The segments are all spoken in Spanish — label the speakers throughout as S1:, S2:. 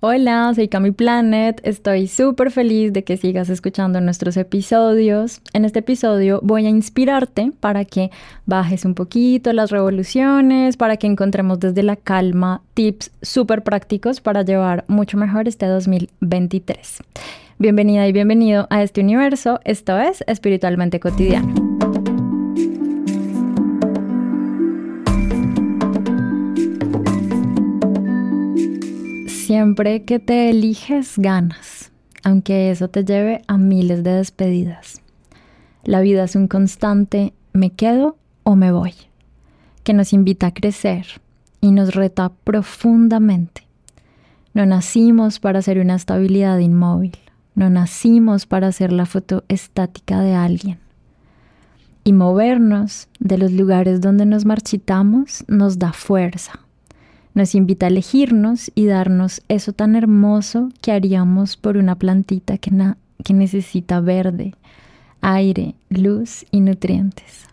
S1: Hola, soy Cami Planet. Estoy súper feliz de que sigas escuchando nuestros episodios. En este episodio voy a inspirarte para que bajes un poquito las revoluciones, para que encontremos desde la calma tips súper prácticos para llevar mucho mejor este 2023. Bienvenida y bienvenido a este universo. Esto es Espiritualmente Cotidiano. Siempre que te eliges, ganas, aunque eso te lleve a miles de despedidas. La vida es un constante me quedo o me voy, que nos invita a crecer y nos reta profundamente. No nacimos para ser una estabilidad inmóvil, no nacimos para ser la foto estática de alguien. Y movernos de los lugares donde nos marchitamos nos da fuerza, nos invita a elegirnos y darnos eso tan hermoso que haríamos por una plantita que, que necesita verde, aire, luz y nutrientes.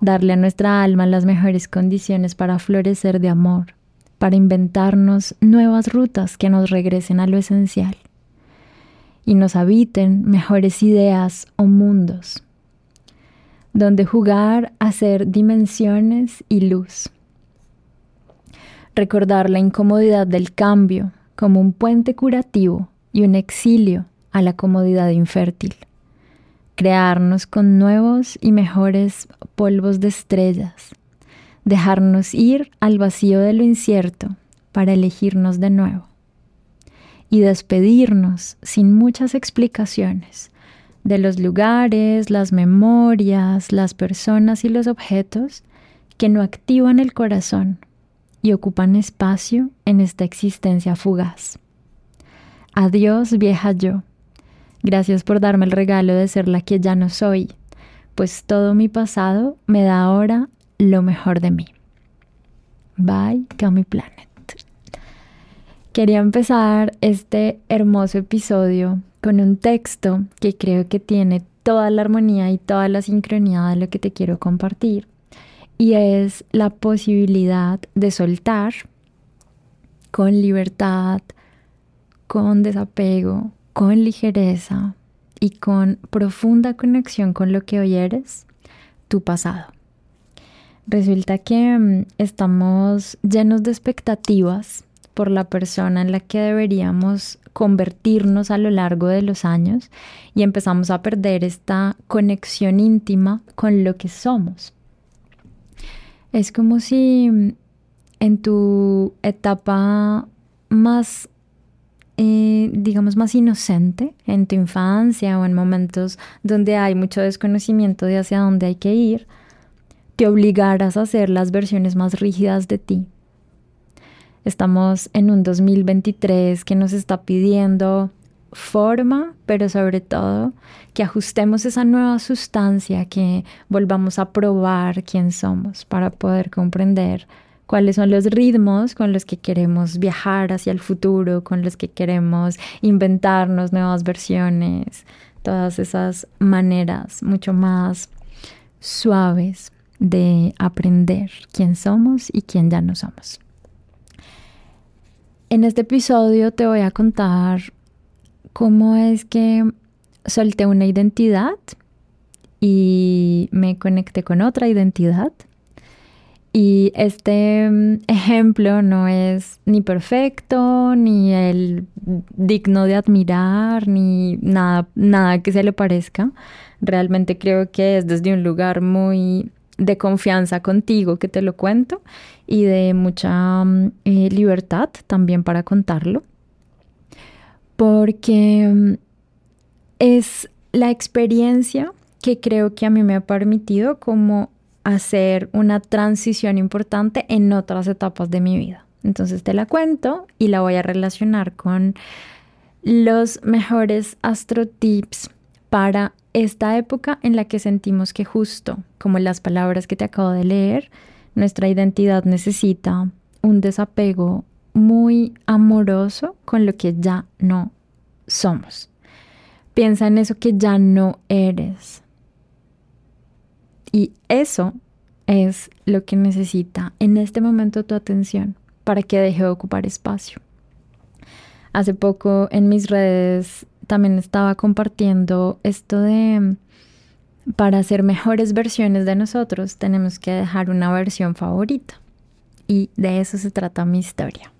S1: Darle a nuestra alma las mejores condiciones para florecer de amor, para inventarnos nuevas rutas que nos regresen a lo esencial y nos habiten mejores ideas o mundos, donde jugar a ser dimensiones y luz recordar la incomodidad del cambio como un puente curativo y un exilio a la comodidad infértil, crearnos con nuevos y mejores polvos de estrellas, dejarnos ir al vacío de lo incierto para elegirnos de nuevo. Y despedirnos sin muchas explicaciones de los lugares, las memorias, las personas y los objetos que no activan el corazón y ocupan espacio en esta existencia fugaz. Adiós, vieja yo. Gracias por darme el regalo de ser la que ya no soy, pues todo mi pasado me da ahora lo mejor de mí. Bye, Cami Planet. Quería empezar este hermoso episodio con un texto que creo que tiene toda la armonía y toda la sincronía de lo que te quiero compartir y es la posibilidad de soltar con libertad, con desapego, con ligereza y con profunda conexión con lo que hoy eres, tu pasado. Resulta que mm, estamos llenos de expectativas por la persona en la que deberíamos convertirnos a lo largo de los años y empezamos a perder esta conexión íntima con lo que somos. Es como si mm, en tu etapa más, eh, digamos, más inocente, en tu infancia o en momentos donde hay mucho desconocimiento de hacia dónde hay que ir, te obligaras a hacer las versiones más rígidas de ti. Estamos en un 2023 que nos está pidiendo forma, pero sobre todo que ajustemos esa nueva sustancia, que volvamos a probar quién somos para poder comprender cuáles son los ritmos con los que queremos viajar hacia el futuro, con los que queremos inventarnos nuevas versiones, todas esas maneras mucho más suaves de aprender quién somos y quién ya no somos. En este episodio te voy a contar cómo es que solté una identidad y me conecté con otra identidad. Y este mm, ejemplo no es ni perfecto, ni el digno de admirar, ni nada, nada que se le parezca. Realmente creo que es desde un lugar muy de confianza contigo que te lo cuento y de mucha mm, eh, libertad también para contarlo porque mm, es la experiencia que creo que a mí me ha permitido como hacer una transición importante en otras etapas de mi vida. Entonces te la cuento y la voy a relacionar con los mejores astro tips para esta época en la que sentimos que justo como las palabras que te acabo de leer, nuestra identidad necesita un desapego muy amoroso con lo que ya no somos. Piensa en eso que ya no eres. Y eso es lo que necesita en este momento tu atención para que deje de ocupar espacio. Hace poco en mis redes también estaba compartiendo esto de para ser mejores versiones de nosotros tenemos que dejar una versión favorita. Y de eso se trata mi historia.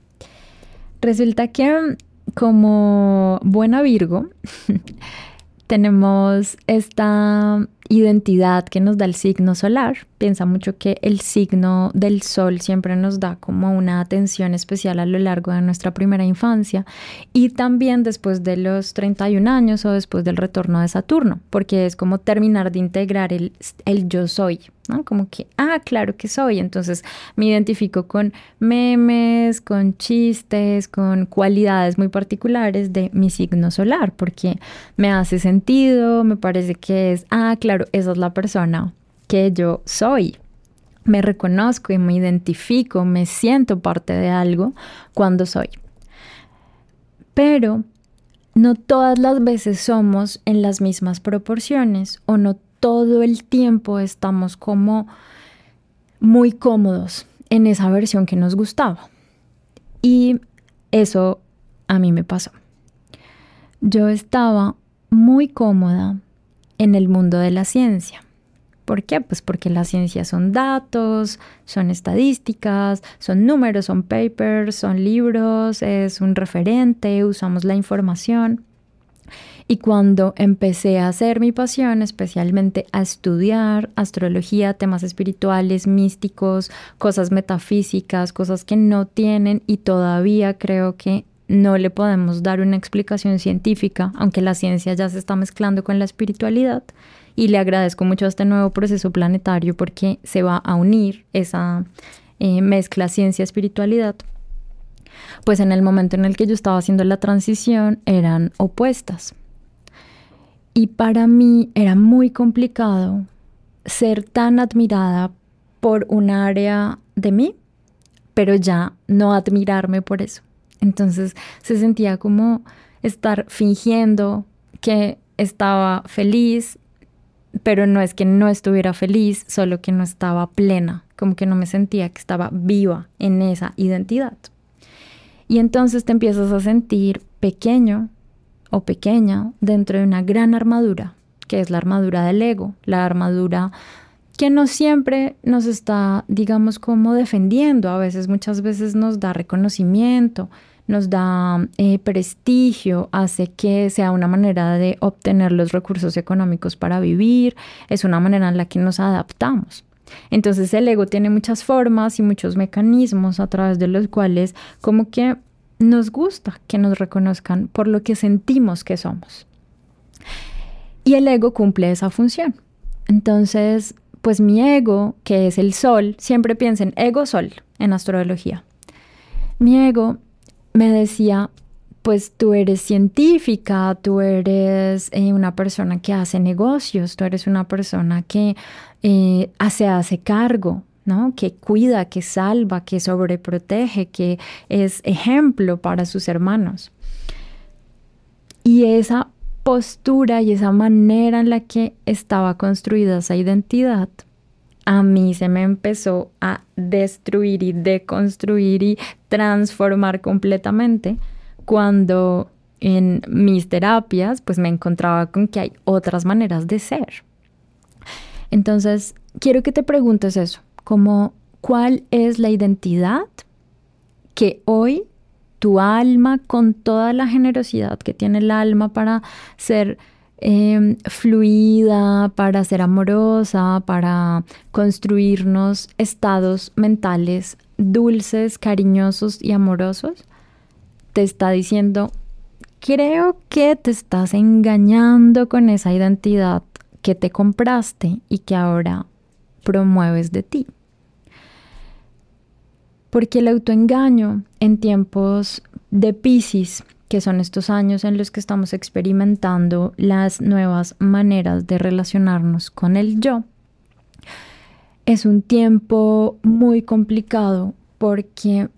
S1: Resulta que como buena Virgo, tenemos esta identidad que nos da el signo solar. Piensa mucho que el signo del sol siempre nos da como una atención especial a lo largo de nuestra primera infancia y también después de los 31 años o después del retorno de Saturno, porque es como terminar de integrar el, el yo soy. Como que, ah, claro que soy. Entonces me identifico con memes, con chistes, con cualidades muy particulares de mi signo solar, porque me hace sentido, me parece que es, ah, claro, esa es la persona que yo soy. Me reconozco y me identifico, me siento parte de algo cuando soy. Pero no todas las veces somos en las mismas proporciones o no todo el tiempo estamos como muy cómodos en esa versión que nos gustaba. Y eso a mí me pasó. Yo estaba muy cómoda en el mundo de la ciencia. ¿Por qué? Pues porque la ciencia son datos, son estadísticas, son números, son papers, son libros, es un referente, usamos la información. Y cuando empecé a hacer mi pasión, especialmente a estudiar astrología, temas espirituales, místicos, cosas metafísicas, cosas que no tienen y todavía creo que no le podemos dar una explicación científica, aunque la ciencia ya se está mezclando con la espiritualidad. Y le agradezco mucho a este nuevo proceso planetario porque se va a unir esa eh, mezcla ciencia-espiritualidad. Pues en el momento en el que yo estaba haciendo la transición eran opuestas. Y para mí era muy complicado ser tan admirada por un área de mí, pero ya no admirarme por eso. Entonces se sentía como estar fingiendo que estaba feliz, pero no es que no estuviera feliz, solo que no estaba plena, como que no me sentía que estaba viva en esa identidad. Y entonces te empiezas a sentir pequeño, o pequeña dentro de una gran armadura, que es la armadura del ego, la armadura que no siempre nos está, digamos, como defendiendo, a veces, muchas veces nos da reconocimiento, nos da eh, prestigio, hace que sea una manera de obtener los recursos económicos para vivir, es una manera en la que nos adaptamos. Entonces el ego tiene muchas formas y muchos mecanismos a través de los cuales como que nos gusta que nos reconozcan por lo que sentimos que somos. Y el ego cumple esa función. Entonces, pues mi ego, que es el sol, siempre piensen ego-sol en astrología. Mi ego me decía, pues tú eres científica, tú eres eh, una persona que hace negocios, tú eres una persona que eh, se hace cargo que cuida, que salva, que sobreprotege, que es ejemplo para sus hermanos. Y esa postura y esa manera en la que estaba construida esa identidad, a mí se me empezó a destruir y deconstruir y transformar completamente cuando en mis terapias pues me encontraba con que hay otras maneras de ser. Entonces, quiero que te preguntes eso como cuál es la identidad que hoy tu alma, con toda la generosidad que tiene el alma para ser em, fluida, para ser amorosa, para construirnos estados mentales dulces, cariñosos y amorosos, te está diciendo, creo que te estás engañando con esa identidad que te compraste y que ahora promueves de ti. Porque el autoengaño en tiempos de Pisces, que son estos años en los que estamos experimentando las nuevas maneras de relacionarnos con el yo, es un tiempo muy complicado porque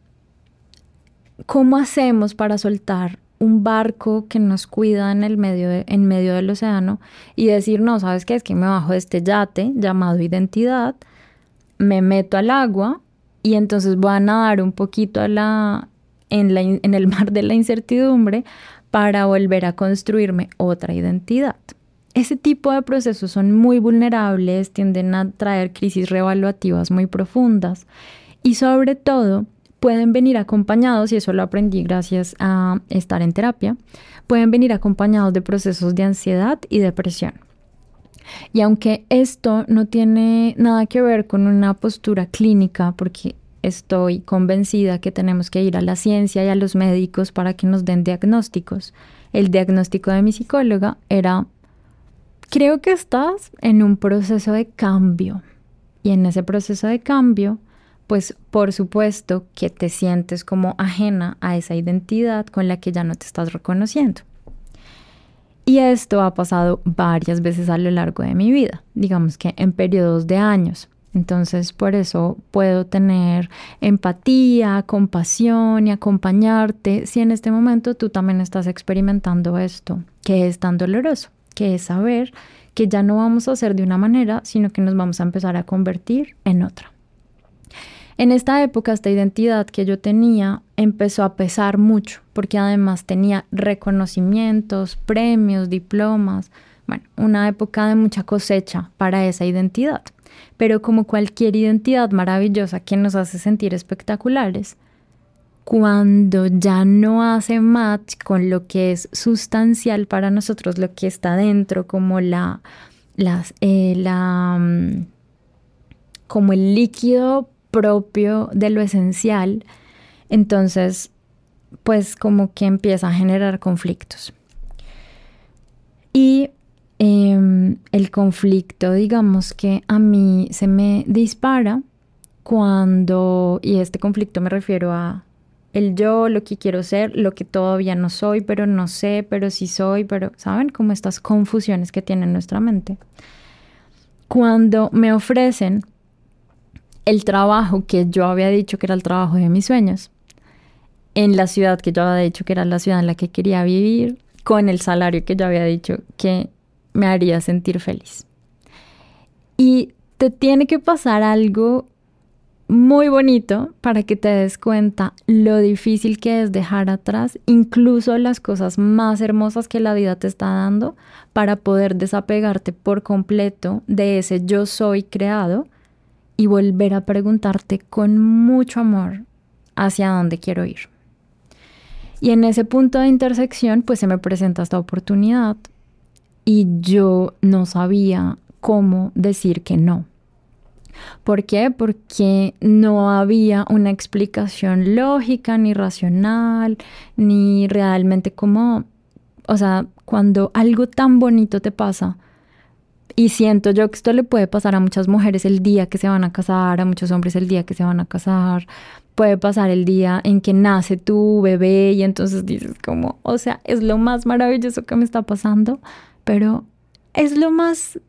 S1: ¿cómo hacemos para soltar un barco que nos cuida en el medio, en medio del océano y decir, no, ¿sabes qué? Es que me bajo de este yate llamado identidad, me meto al agua y entonces voy a nadar un poquito a la, en, en el mar de la incertidumbre para volver a construirme otra identidad. Ese tipo de procesos son muy vulnerables, tienden a traer crisis reevaluativas muy profundas y sobre todo pueden venir acompañados, y eso lo aprendí gracias a estar en terapia, pueden venir acompañados de procesos de ansiedad y depresión. Y aunque esto no tiene nada que ver con una postura clínica, porque estoy convencida que tenemos que ir a la ciencia y a los médicos para que nos den diagnósticos, el diagnóstico de mi psicóloga era, creo que estás en un proceso de cambio. Y en ese proceso de cambio, pues por supuesto que te sientes como ajena a esa identidad con la que ya no te estás reconociendo. Y esto ha pasado varias veces a lo largo de mi vida, digamos que en periodos de años. Entonces, por eso puedo tener empatía, compasión y acompañarte si en este momento tú también estás experimentando esto, que es tan doloroso, que es saber que ya no vamos a hacer de una manera, sino que nos vamos a empezar a convertir en otra. En esta época, esta identidad que yo tenía empezó a pesar mucho, porque además tenía reconocimientos, premios, diplomas, bueno, una época de mucha cosecha para esa identidad. Pero como cualquier identidad maravillosa que nos hace sentir espectaculares, cuando ya no hace match con lo que es sustancial para nosotros, lo que está dentro, como la, las, eh, la, mm, como el líquido propio de lo esencial, entonces pues como que empieza a generar conflictos. Y em, el conflicto, digamos que a mí se me dispara cuando, y este conflicto me refiero a el yo, lo que quiero ser, lo que todavía no soy, pero no sé, pero sí soy, pero, ¿saben? Como estas confusiones que tiene nuestra mente. Cuando me ofrecen el trabajo que yo había dicho que era el trabajo de mis sueños, en la ciudad que yo había dicho que era la ciudad en la que quería vivir, con el salario que yo había dicho que me haría sentir feliz. Y te tiene que pasar algo muy bonito para que te des cuenta lo difícil que es dejar atrás incluso las cosas más hermosas que la vida te está dando para poder desapegarte por completo de ese yo soy creado y volver a preguntarte con mucho amor hacia dónde quiero ir. Y en ese punto de intersección, pues se me presenta esta oportunidad y yo no sabía cómo decir que no. ¿Por qué? Porque no había una explicación lógica, ni racional, ni realmente como, o sea, cuando algo tan bonito te pasa, y siento yo que esto le puede pasar a muchas mujeres el día que se van a casar, a muchos hombres el día que se van a casar. Puede pasar el día en que nace tu bebé y entonces dices como, o sea, es lo más maravilloso que me está pasando, pero es lo más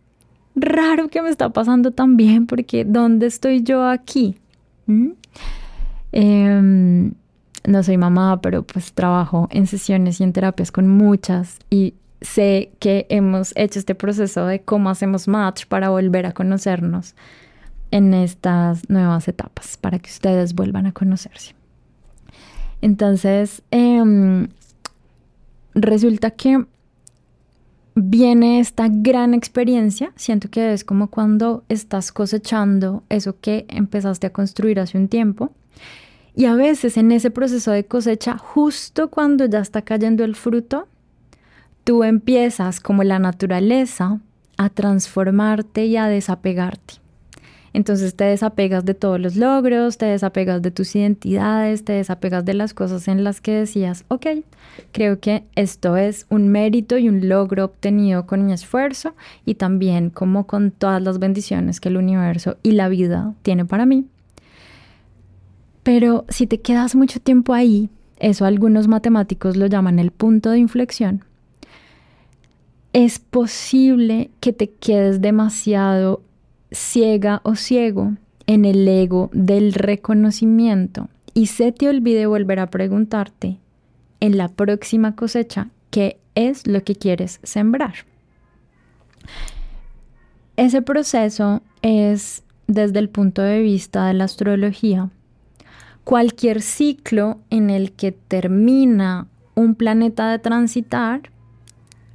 S1: raro que me está pasando también porque ¿dónde estoy yo aquí? ¿Mm? Em, no soy mamá, pero pues trabajo en sesiones y en terapias con muchas y sé que hemos hecho este proceso de cómo hacemos match para volver a conocernos en estas nuevas etapas, para que ustedes vuelvan a conocerse. Entonces, em, resulta que viene esta gran experiencia, siento que es como cuando estás cosechando eso que empezaste a construir hace un tiempo. Y a veces en ese proceso de cosecha, justo cuando ya está cayendo el fruto, tú empiezas como la naturaleza a transformarte y a desapegarte. Entonces te desapegas de todos los logros, te desapegas de tus identidades, te desapegas de las cosas en las que decías, ok, creo que esto es un mérito y un logro obtenido con mi esfuerzo y también como con todas las bendiciones que el universo y la vida tiene para mí. Pero si te quedas mucho tiempo ahí, eso algunos matemáticos lo llaman el punto de inflexión, es posible que te quedes demasiado ciega o ciego en el ego del reconocimiento y se te olvide volver a preguntarte en la próxima cosecha qué es lo que quieres sembrar. Ese proceso es desde el punto de vista de la astrología cualquier ciclo en el que termina un planeta de transitar,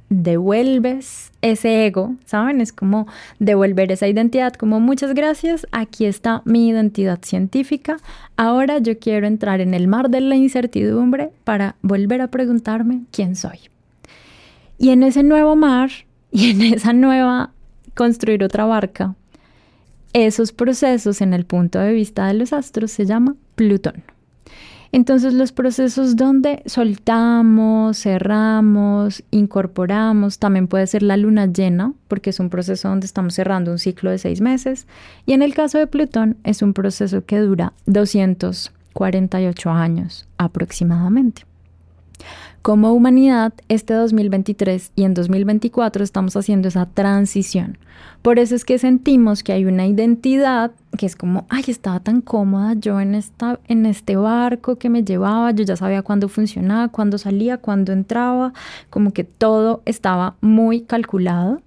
S1: devuelves ese ego, ¿saben? Es como devolver esa identidad, como muchas gracias, aquí está mi identidad científica, ahora yo quiero entrar en el mar de la incertidumbre para volver a preguntarme quién soy. Y en ese nuevo mar y en esa nueva construir otra barca, esos procesos en el punto de vista de los astros se llama Plutón. Entonces los procesos donde soltamos, cerramos, incorporamos, también puede ser la luna llena, porque es un proceso donde estamos cerrando un ciclo de seis meses. Y en el caso de Plutón es un proceso que dura 248 años aproximadamente. Como humanidad, este 2023 y en 2024 estamos haciendo esa transición. Por eso es que sentimos que hay una identidad que es como, ay, estaba tan cómoda yo en, esta, en este barco que me llevaba, yo ya sabía cuándo funcionaba, cuándo salía, cuándo entraba, como que todo estaba muy calculado.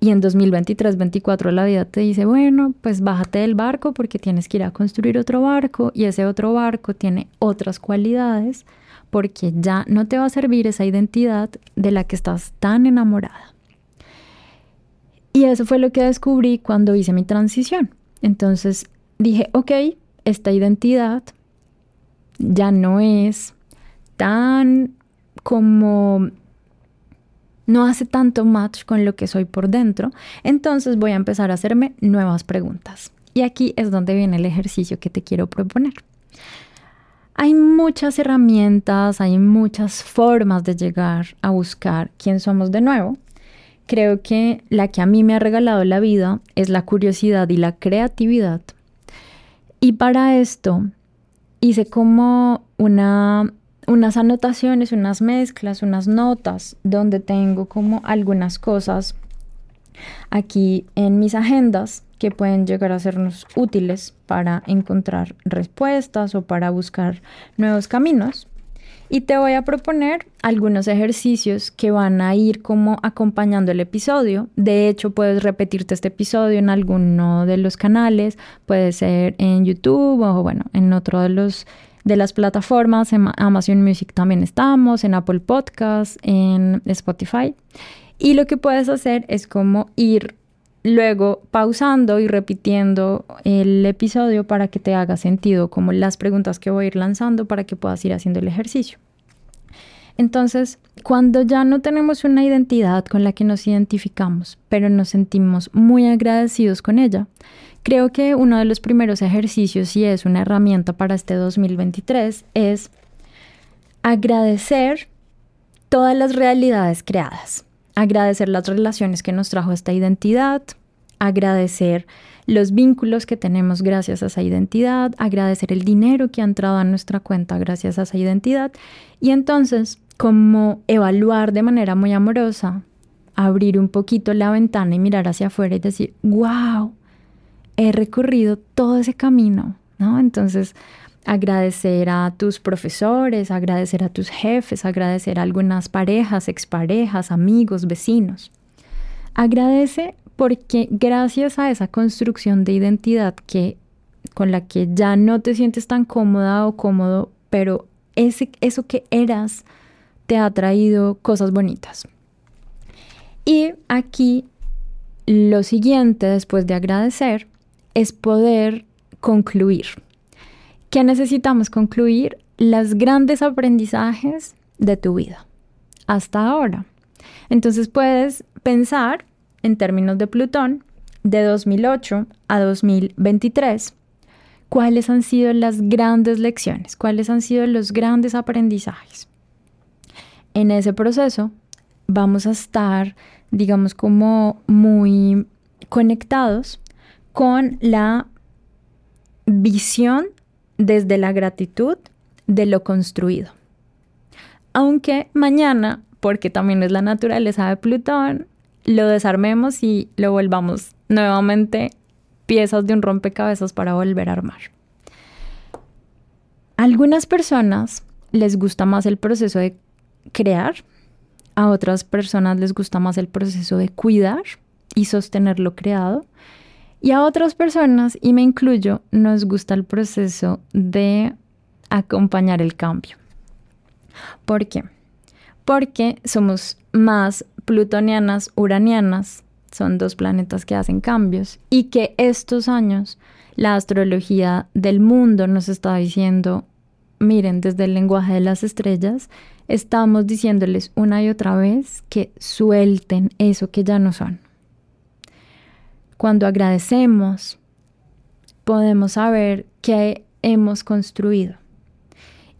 S1: Y en 2023-24 la vida te dice, bueno, pues bájate del barco porque tienes que ir a construir otro barco y ese otro barco tiene otras cualidades porque ya no te va a servir esa identidad de la que estás tan enamorada. Y eso fue lo que descubrí cuando hice mi transición. Entonces dije, ok, esta identidad ya no es tan como no hace tanto match con lo que soy por dentro, entonces voy a empezar a hacerme nuevas preguntas. Y aquí es donde viene el ejercicio que te quiero proponer. Hay muchas herramientas, hay muchas formas de llegar a buscar quién somos de nuevo. Creo que la que a mí me ha regalado la vida es la curiosidad y la creatividad. Y para esto hice como una, unas anotaciones, unas mezclas, unas notas donde tengo como algunas cosas aquí en mis agendas que pueden llegar a sernos útiles para encontrar respuestas o para buscar nuevos caminos. Y te voy a proponer algunos ejercicios que van a ir como acompañando el episodio. De hecho, puedes repetirte este episodio en alguno de los canales, puede ser en YouTube o bueno, en otro de los de las plataformas, en Amazon Music también estamos, en Apple Podcasts, en Spotify. Y lo que puedes hacer es como ir luego pausando y repitiendo el episodio para que te haga sentido, como las preguntas que voy a ir lanzando para que puedas ir haciendo el ejercicio. Entonces, cuando ya no tenemos una identidad con la que nos identificamos, pero nos sentimos muy agradecidos con ella, creo que uno de los primeros ejercicios, y es una herramienta para este 2023, es agradecer todas las realidades creadas agradecer las relaciones que nos trajo esta identidad, agradecer los vínculos que tenemos gracias a esa identidad, agradecer el dinero que ha entrado a nuestra cuenta gracias a esa identidad y entonces como evaluar de manera muy amorosa, abrir un poquito la ventana y mirar hacia afuera y decir, wow, he recorrido todo ese camino, ¿no? Entonces agradecer a tus profesores, agradecer a tus jefes, agradecer a algunas parejas, exparejas, amigos, vecinos. Agradece porque gracias a esa construcción de identidad que con la que ya no te sientes tan cómoda o cómodo, pero ese, eso que eras te ha traído cosas bonitas. Y aquí lo siguiente, después de agradecer, es poder concluir. ¿Qué necesitamos concluir? Los grandes aprendizajes de tu vida hasta ahora. Entonces puedes pensar en términos de Plutón de 2008 a 2023. ¿Cuáles han sido las grandes lecciones? ¿Cuáles han sido los grandes aprendizajes? En ese proceso vamos a estar, digamos, como muy conectados con la visión desde la gratitud de lo construido. Aunque mañana, porque también es la naturaleza de Plutón, lo desarmemos y lo volvamos nuevamente piezas de un rompecabezas para volver a armar. A algunas personas les gusta más el proceso de crear, a otras personas les gusta más el proceso de cuidar y sostener lo creado, Y a otras personas, y me incluyo, nos gusta el proceso de acompañar el cambio. ¿Por qué? Porque somos más plutonianas, uranianas, son dos planetas que hacen cambios, y que estos años la astrología del mundo nos está diciendo, miren, desde el lenguaje de las estrellas, estamos diciéndoles una y otra vez que suelten eso que ya no son. Cuando agradecemos, podemos saber que hemos construido.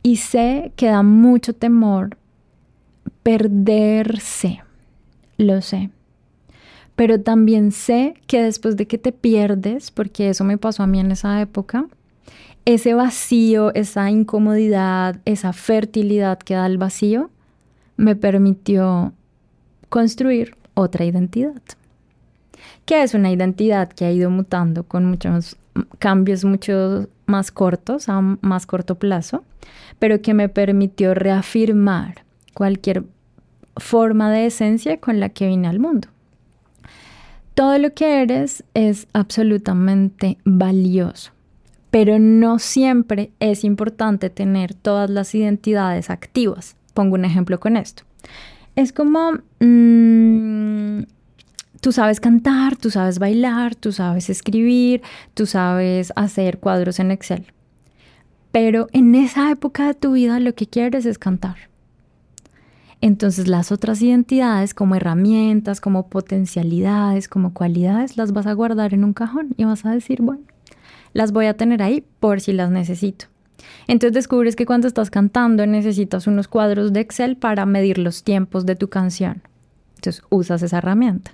S1: Y sé que da mucho temor perderse, lo sé. Pero también sé que después de que te pierdes, porque eso me pasó a mí en esa época, ese vacío, esa incomodidad, esa fertilidad que da el vacío, me permitió construir otra identidad. Que es una identidad que ha ido mutando con muchos cambios mucho más cortos, a más corto plazo, pero que me permitió reafirmar cualquier forma de esencia con la que vine al mundo. Todo lo que eres es absolutamente valioso pero no siempre es importante tener todas las identidades activas. Pongo un ejemplo con esto. Es como mm, tú sabes cantar, tú sabes bailar, tú sabes escribir, tú sabes hacer cuadros en Excel. Pero en esa época de tu vida lo que quieres es cantar. Entonces las otras identidades como herramientas, como potencialidades, como cualidades, las vas a guardar en un cajón y vas a decir, bueno, las voy a tener ahí por si las necesito. Entonces descubres que cuando estás cantando necesitas unos cuadros de Excel para medir los tiempos de tu canción. Entonces usas esa herramienta.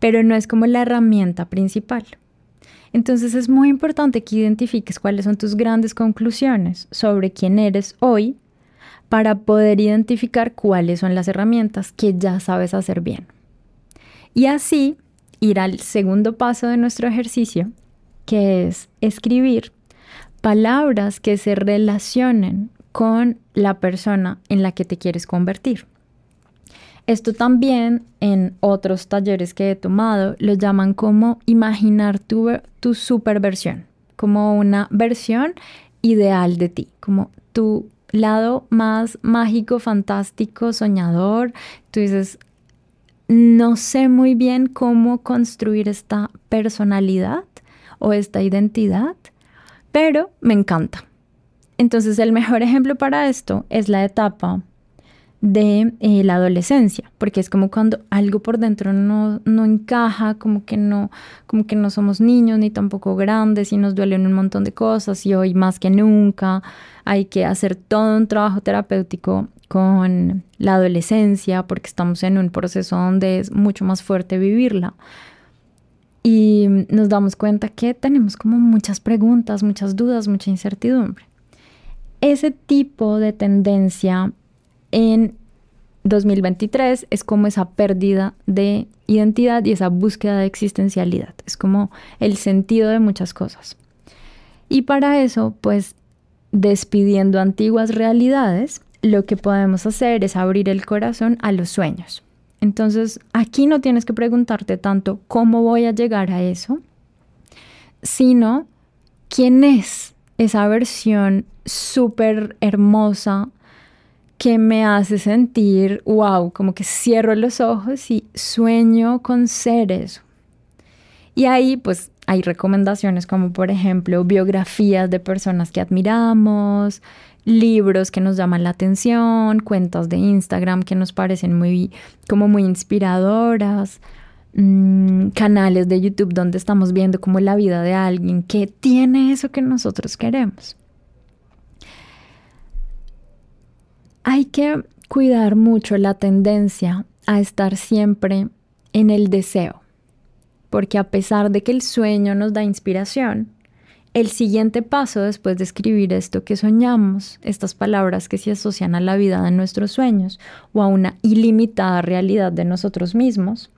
S1: Pero no es como la herramienta principal. Entonces es muy importante que identifiques cuáles son tus grandes conclusiones sobre quién eres hoy para poder identificar cuáles son las herramientas que ya sabes hacer bien. Y así ir al segundo paso de nuestro ejercicio, que es escribir palabras que se relacionen con la persona en la que te quieres convertir. Esto también en otros talleres que he tomado lo llaman como imaginar tu, tu superversión, como una versión ideal de ti, como tu lado más mágico, fantástico, soñador. Tú dices, no sé muy bien cómo construir esta personalidad, o esta identidad, pero me encanta. Entonces el mejor ejemplo para esto es la etapa de eh, la adolescencia, porque es como cuando algo por dentro no, no, encaja, como que no, como que no somos niños ni tampoco grandes y nos duelen un montón de cosas y hoy más que nunca hay que hacer todo un trabajo terapéutico con la adolescencia porque estamos en un proceso donde es mucho más fuerte vivirla y nos damos cuenta que tenemos como muchas preguntas, muchas dudas, mucha incertidumbre. Ese tipo de tendencia en 2023 es como esa pérdida de identidad y esa búsqueda de existencialidad. Es como el sentido de muchas cosas. Y para eso, pues despidiendo antiguas realidades, lo que podemos hacer es abrir el corazón a los sueños. Entonces, aquí no tienes que preguntarte tanto cómo voy a llegar a eso, sino quién es esa versión súper hermosa que me hace sentir, wow, como que cierro los ojos y sueño con ser eso. Y ahí pues hay recomendaciones como por ejemplo biografías de personas que admiramos, libros que nos llaman la atención, cuentas de Instagram que nos parecen muy, como muy inspiradoras, mm, canales de YouTube donde estamos viendo como la vida de alguien que tiene eso que nosotros queremos. Hay que cuidar mucho la tendencia a estar siempre en el deseo, porque a pesar de que el sueño nos da inspiración, el siguiente paso después de escribir esto que soñamos, estas palabras que se asocian a la vida de nuestros sueños o a una ilimitada realidad de nosotros mismos,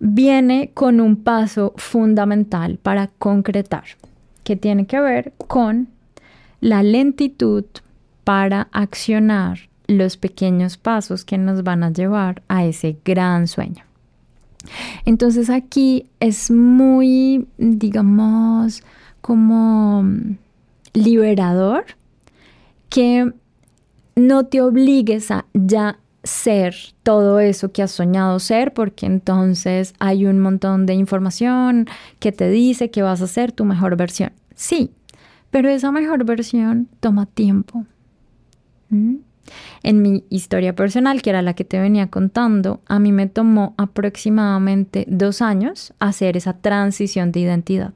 S1: viene con un paso fundamental para concretar, que tiene que ver con la lentitud para accionar los pequeños pasos que nos van a llevar a ese gran sueño. Entonces aquí es muy, digamos, como liberador que no te obligues a ya ser todo eso que has soñado ser, porque entonces hay un montón de información que te dice que vas a ser tu mejor versión. Sí, pero esa mejor versión toma tiempo. En mi historia personal, que era la que te venía contando, a mí me tomó aproximadamente dos años hacer esa transición de identidad,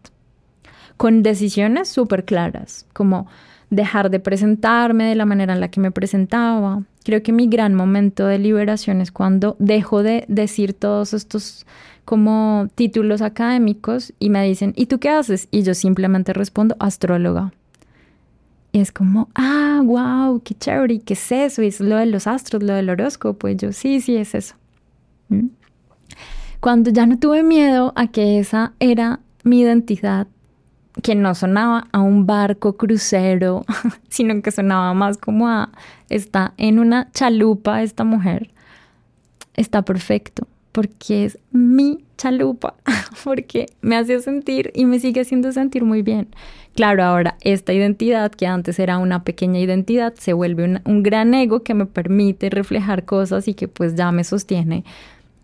S1: con decisiones súper claras, como dejar de presentarme de la manera en la que me presentaba. Creo que mi gran momento de liberación es cuando dejo de decir todos estos como títulos académicos y me dicen, ¿y tú qué haces? Y yo simplemente respondo, astróloga. Y es como, ah, wow, qué chévere, ¿qué es eso? Y es lo de los astros, lo del horóscopo. Y yo, sí, sí, es eso. ¿Mm? Cuando ya no tuve miedo a que esa era mi identidad, que no sonaba a un barco crucero, sino que sonaba más como a, está en una chalupa esta mujer, está perfecto, porque es mi chalupa, porque me hace sentir y me sigue haciendo sentir muy bien. Claro, ahora esta identidad que antes era una pequeña identidad se vuelve un, gran ego que me permite reflejar cosas y que pues ya me sostiene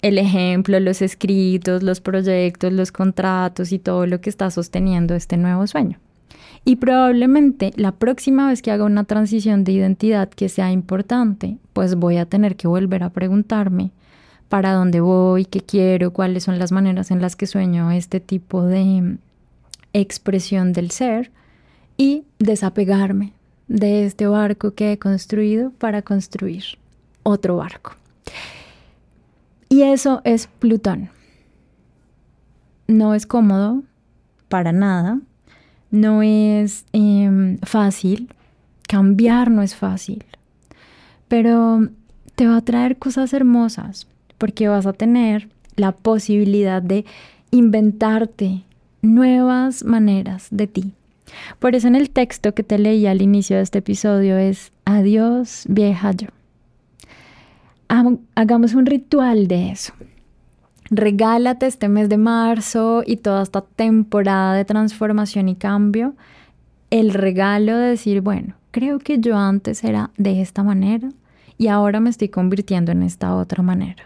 S1: el ejemplo, los escritos, los proyectos, los contratos y todo lo que está sosteniendo este nuevo sueño. Y probablemente la próxima vez que haga una transición de identidad que sea importante, pues voy a tener que volver a preguntarme para dónde voy, qué quiero, cuáles son las maneras en las que sueño este tipo de expresión del ser y desapegarme de este barco que he construido para construir otro barco. Y eso es Plutón. No es cómodo, para nada. No es em, fácil. Cambiar no es fácil. Pero te va a traer cosas hermosas porque vas a tener la posibilidad de inventarte nuevas maneras de ti. Por eso en el texto que te leí al inicio de este episodio es Adiós vieja yo. Hagamos un ritual de eso. Regálate este mes de marzo y toda esta temporada de transformación y cambio el regalo de decir, bueno, creo que yo antes era de esta manera y ahora me estoy convirtiendo en esta otra manera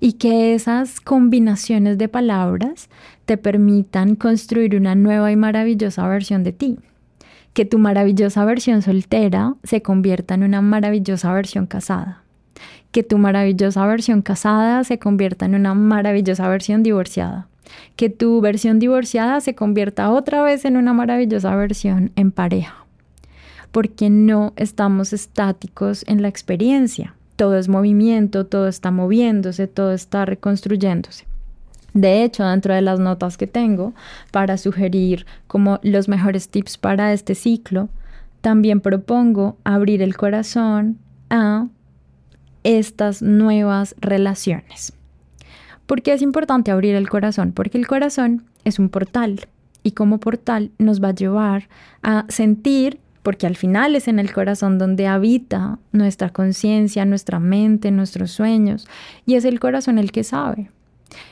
S1: y que esas combinaciones de palabras te permitan construir una nueva y maravillosa versión de ti. Que tu maravillosa versión soltera se convierta en una maravillosa versión casada. Que tu maravillosa versión casada se convierta en una maravillosa versión divorciada. Que tu versión divorciada se convierta otra vez en una maravillosa versión en pareja. Porque no estamos estáticos en la experiencia todo es movimiento, todo está moviéndose, todo está reconstruyéndose. De hecho, dentro de las notas que tengo para sugerir como los mejores tips para este ciclo, también propongo abrir el corazón a estas nuevas relaciones. ¿Por qué es importante abrir el corazón? Porque el corazón es un portal y como portal nos va a llevar a sentir porque al final es en el corazón donde habita nuestra conciencia, nuestra mente, nuestros sueños, y es el corazón el que sabe.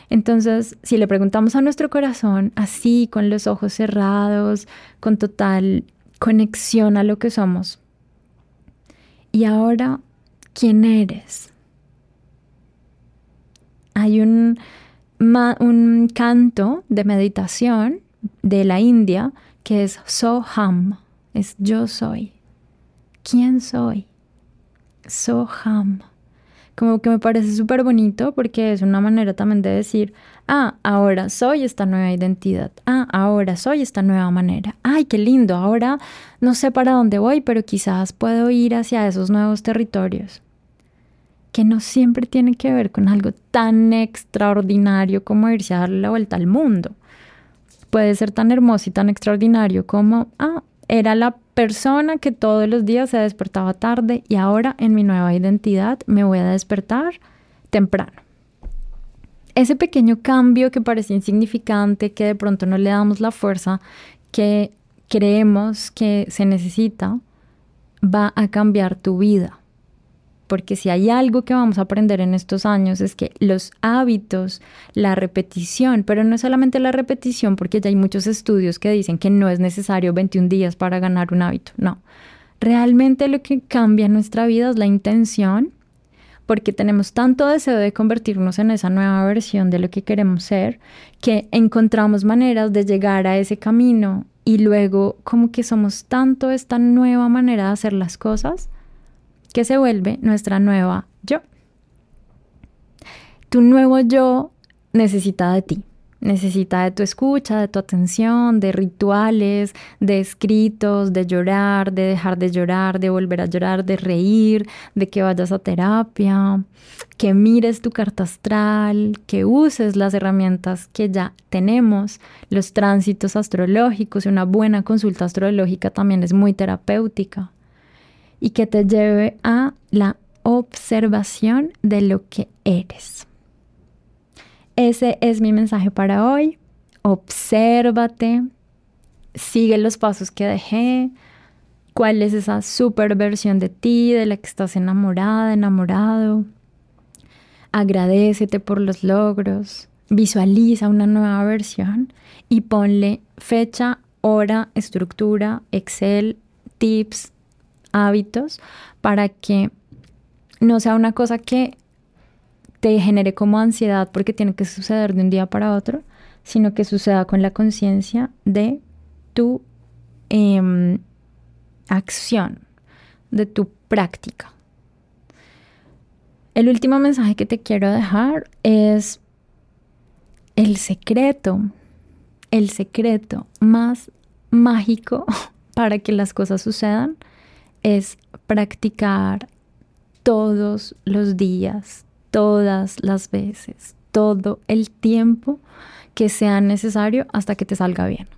S1: Entonces, si le preguntamos a nuestro corazón, así, con los ojos cerrados, con total conexión a lo que somos, y ahora, ¿quién eres? Hay un, canto de meditación de la India que es Soham yo soy. ¿Quién soy? Soham. Como que me parece súper bonito porque es una manera también de decir, ah, ahora soy esta nueva identidad, ah, ahora soy esta nueva manera, ay, qué lindo, ahora no sé para dónde voy, pero quizás puedo ir hacia esos nuevos territorios que no siempre tiene que ver con algo tan extraordinario como irse a darle la vuelta al mundo. Puede ser tan hermoso y tan extraordinario como, ah, era la persona que todos los días se despertaba tarde y ahora en mi nueva identidad me voy a despertar temprano. Ese pequeño cambio que parece insignificante, que de pronto no le damos la fuerza que creemos que se necesita, va a cambiar tu vida. Porque si hay algo que vamos a aprender en estos años es que los hábitos, la repetición, pero no solamente la repetición, porque ya hay muchos estudios que dicen que no es necesario 21 días para ganar un hábito, no. Realmente lo que cambia en nuestra vida es la intención, porque tenemos tanto deseo de convertirnos en esa nueva versión de lo que queremos ser, que encontramos maneras de llegar a ese camino y luego como que somos tanto esta nueva manera de hacer las cosas que se vuelve nuestra nueva yo. Tu nuevo yo necesita de ti, necesita de tu escucha, de tu atención, de rituales, de escritos, de llorar, de dejar de llorar, de volver a llorar, de reír, de que vayas a terapia, que mires tu carta astral, que uses las herramientas que ya tenemos, los tránsitos astrológicos, una buena consulta astrológica también es muy terapéutica y que te lleve a la observación de lo que eres. Ese es mi mensaje para hoy. Obsérvate, sigue los pasos que dejé, cuál es esa super versión de ti, de la que estás enamorada, enamorado. Agradecete por los logros, visualiza una nueva versión y ponle fecha, hora, estructura, Excel, tips, hábitos para que no sea una cosa que te genere como ansiedad porque tiene que suceder de un día para otro, sino que suceda con la conciencia de tu em, acción, de tu práctica. El último mensaje que te quiero dejar es el secreto, el secreto más mágico para que las cosas sucedan es practicar todos los días, todas las veces, todo el tiempo que sea necesario hasta que te salga bien.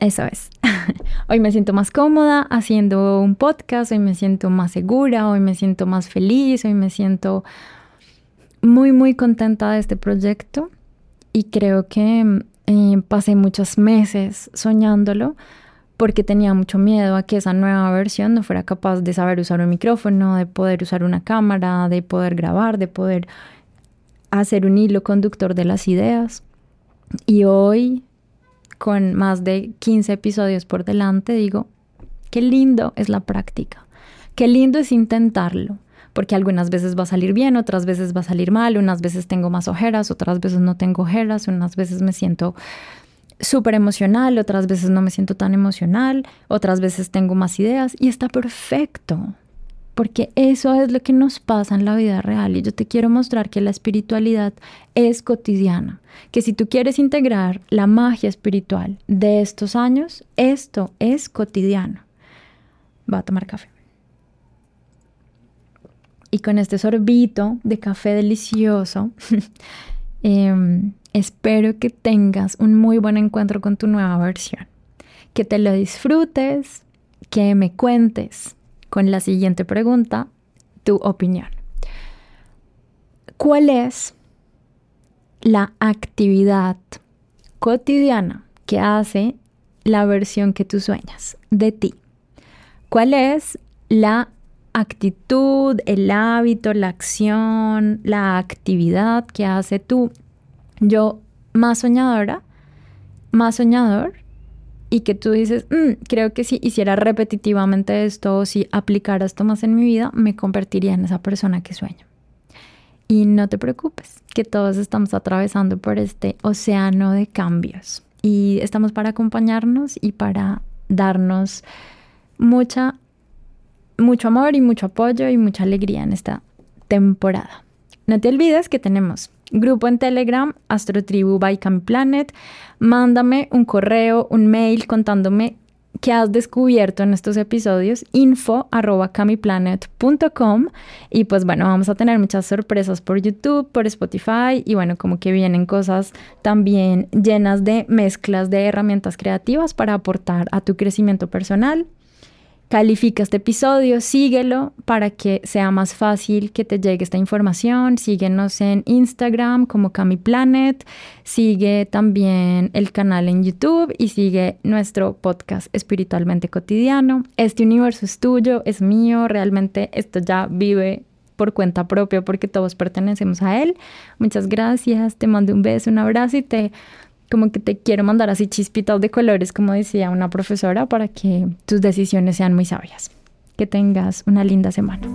S1: Eso es. Hoy me siento más cómoda haciendo un podcast, hoy me siento más segura, hoy me siento más feliz, hoy me siento muy, muy contenta de este proyecto y creo que eh, pasé muchos meses soñándolo porque tenía mucho miedo a que esa nueva versión no fuera capaz de saber usar un micrófono, de poder usar una cámara, de poder grabar, de poder hacer un hilo conductor de las ideas. Y hoy, con más de 15 episodios por delante, digo, qué lindo es la práctica, qué lindo es intentarlo, porque algunas veces va a salir bien, otras veces va a salir mal, unas veces tengo más ojeras, otras veces no tengo ojeras, unas veces me siento súper emocional, otras veces no me siento tan emocional, otras veces tengo más ideas y está perfecto, porque eso es lo que nos pasa en la vida real y yo te quiero mostrar que la espiritualidad es cotidiana, que si tú quieres integrar la magia espiritual de estos años, esto es cotidiano. Va a tomar café. Y con este sorbito de café delicioso, eh, Espero que tengas un muy buen encuentro con tu nueva versión, que te lo disfrutes, que me cuentes con la siguiente pregunta tu opinión. ¿Cuál es la actividad cotidiana que hace la versión que tú sueñas de ti? ¿Cuál es la actitud, el hábito, la acción, la actividad que hace tú yo más soñadora, más soñador, y que tú dices, mm, creo que si hiciera repetitivamente esto o si aplicara esto más en mi vida, me convertiría en esa persona que sueño. Y no te preocupes, que todos estamos atravesando por este océano de cambios y estamos para acompañarnos y para darnos mucha, mucho amor y mucho apoyo y mucha alegría en esta temporada. No te olvides que tenemos grupo en Telegram, Astrotribu by Planet. Mándame un correo, un mail contándome qué has descubierto en estos episodios, info arroba y pues bueno, vamos a tener muchas sorpresas por YouTube, por Spotify y bueno, como que vienen cosas también llenas de mezclas de herramientas creativas para aportar a tu crecimiento personal. Califica este episodio, síguelo para que sea más fácil que te llegue esta información. Síguenos en Instagram como CamiPlanet, sigue también el canal en YouTube y sigue nuestro podcast espiritualmente cotidiano. Este universo es tuyo, es mío, realmente esto ya vive por cuenta propia porque todos pertenecemos a él. Muchas gracias, te mando un beso, un abrazo y te como que te quiero mandar así chispitas de colores, como decía una profesora, para que tus decisiones sean muy sabias. Que tengas una linda semana.